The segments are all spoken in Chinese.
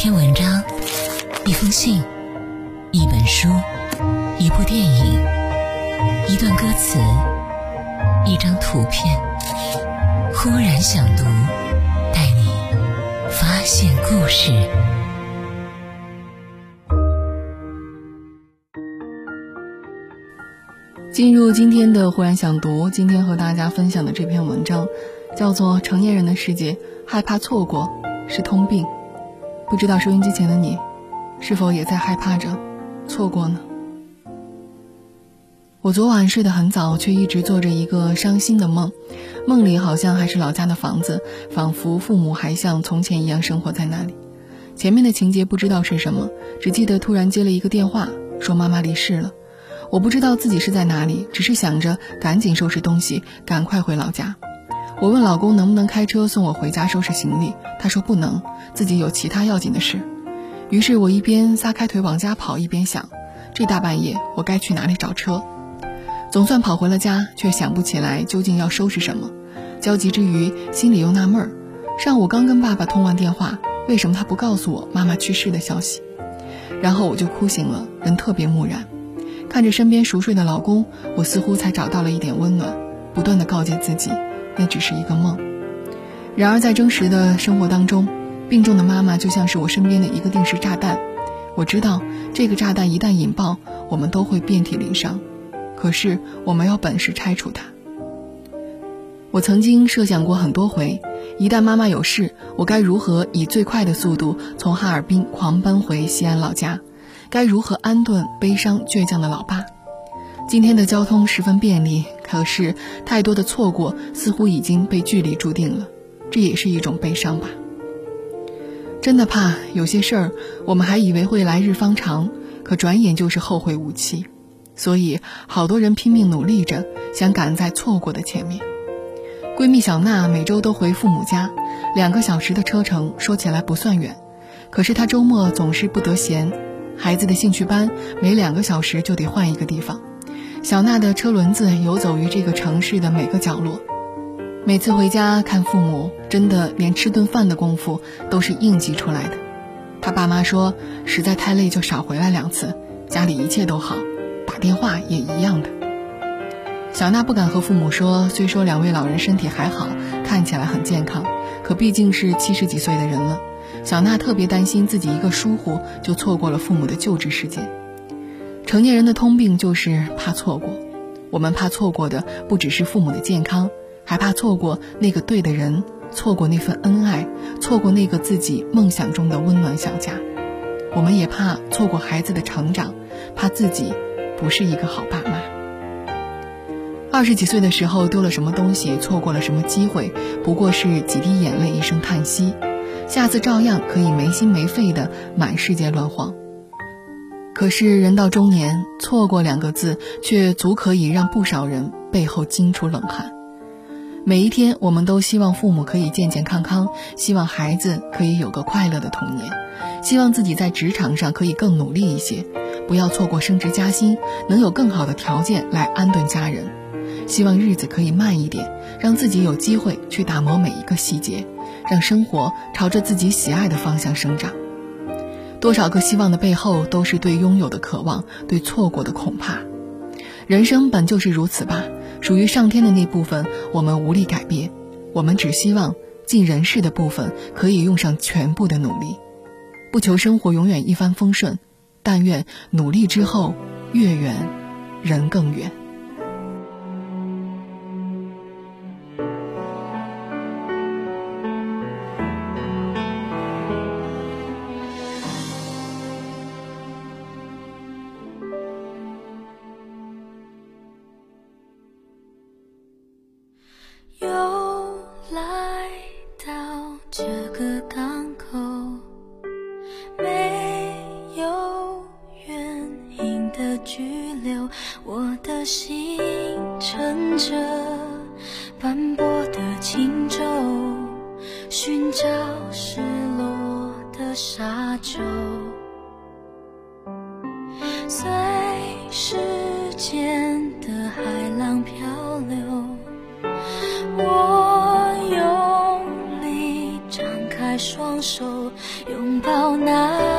一篇文章，一封信，一本书，一部电影，一段歌词，一张图片。忽然想读，带你发现故事。进入今天的忽然想读，今天和大家分享的这篇文章，叫做《成年人的世界，害怕错过是通病》。不知道收音机前的你，是否也在害怕着错过呢？我昨晚睡得很早，却一直做着一个伤心的梦，梦里好像还是老家的房子，仿佛父母还像从前一样生活在那里。前面的情节不知道是什么，只记得突然接了一个电话，说妈妈离世了。我不知道自己是在哪里，只是想着赶紧收拾东西，赶快回老家。我问老公能不能开车送我回家收拾行李，他说不能，自己有其他要紧的事。于是我一边撒开腿往家跑，一边想：这大半夜我该去哪里找车？总算跑回了家，却想不起来究竟要收拾什么。焦急之余，心里又纳闷儿：上午刚跟爸爸通完电话，为什么他不告诉我妈妈去世的消息？然后我就哭醒了，人特别木然。看着身边熟睡的老公，我似乎才找到了一点温暖，不断的告诫自己，那只是一个梦。然而在真实的生活当中，病重的妈妈就像是我身边的一个定时炸弹。我知道这个炸弹一旦引爆，我们都会遍体鳞伤。可是我没有本事拆除它。我曾经设想过很多回，一旦妈妈有事，我该如何以最快的速度从哈尔滨狂奔回西安老家？该如何安顿悲伤倔强的老爸？今天的交通十分便利，可是太多的错过似乎已经被距离注定了，这也是一种悲伤吧。真的怕有些事儿，我们还以为会来日方长，可转眼就是后会无期。所以好多人拼命努力着，想赶在错过的前面。闺蜜小娜每周都回父母家，两个小时的车程，说起来不算远，可是她周末总是不得闲。孩子的兴趣班每两个小时就得换一个地方，小娜的车轮子游走于这个城市的每个角落。每次回家看父母，真的连吃顿饭的功夫都是硬挤出来的。他爸妈说实在太累就少回来两次，家里一切都好，打电话也一样的。小娜不敢和父母说，虽说两位老人身体还好，看起来很健康，可毕竟是七十几岁的人了。小娜特别担心自己一个疏忽就错过了父母的救治时间。成年人的通病就是怕错过，我们怕错过的不只是父母的健康，还怕错过那个对的人，错过那份恩爱，错过那个自己梦想中的温暖小家。我们也怕错过孩子的成长，怕自己不是一个好爸妈。二十几岁的时候丢了什么东西，错过了什么机会，不过是几滴眼泪，一声叹息。下次照样可以没心没肺的满世界乱晃。可是人到中年，错过两个字，却足可以让不少人背后惊出冷汗。每一天，我们都希望父母可以健健康康，希望孩子可以有个快乐的童年，希望自己在职场上可以更努力一些，不要错过升职加薪，能有更好的条件来安顿家人。希望日子可以慢一点，让自己有机会去打磨每一个细节。让生活朝着自己喜爱的方向生长。多少个希望的背后，都是对拥有的渴望，对错过的恐怕。人生本就是如此吧，属于上天的那部分，我们无力改变。我们只希望尽人事的部分，可以用上全部的努力。不求生活永远一帆风顺，但愿努力之后，月圆人更圆。的拘留我的心乘着斑驳的轻舟寻找失落的沙洲。随时间的海浪漂流我用力张开双手拥抱那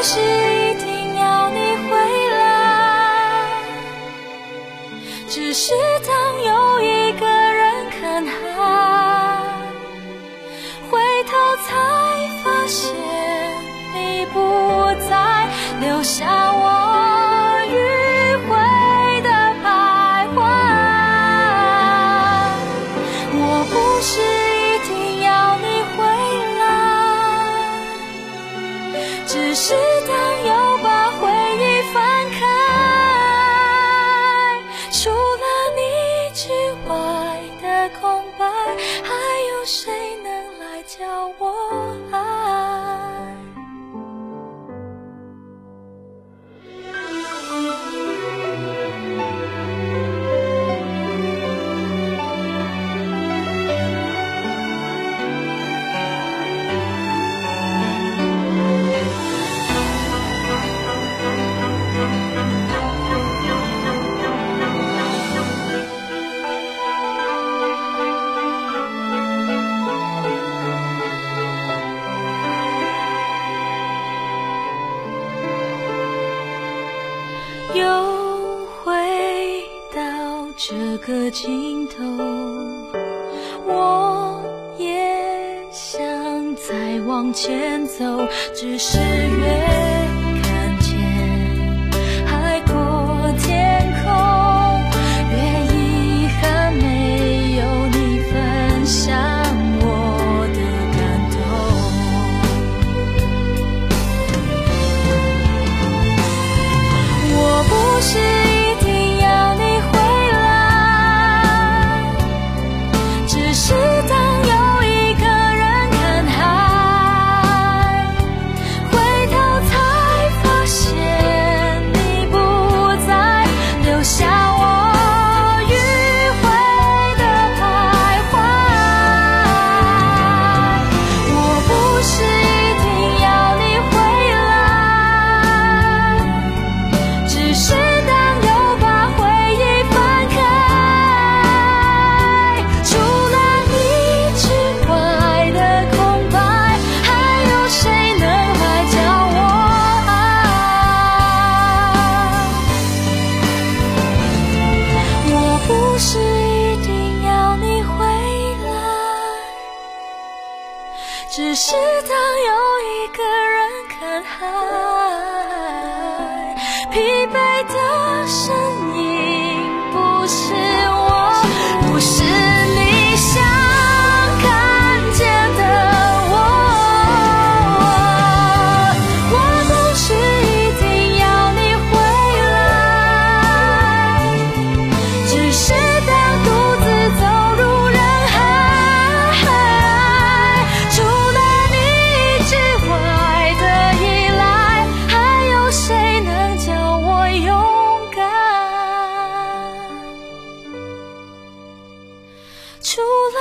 不是一定要你回来只是当又一个人看海回头才发现你不在留下又回到这个尽头我也想再往前走只是越只是当又一个人看海疲惫的身除了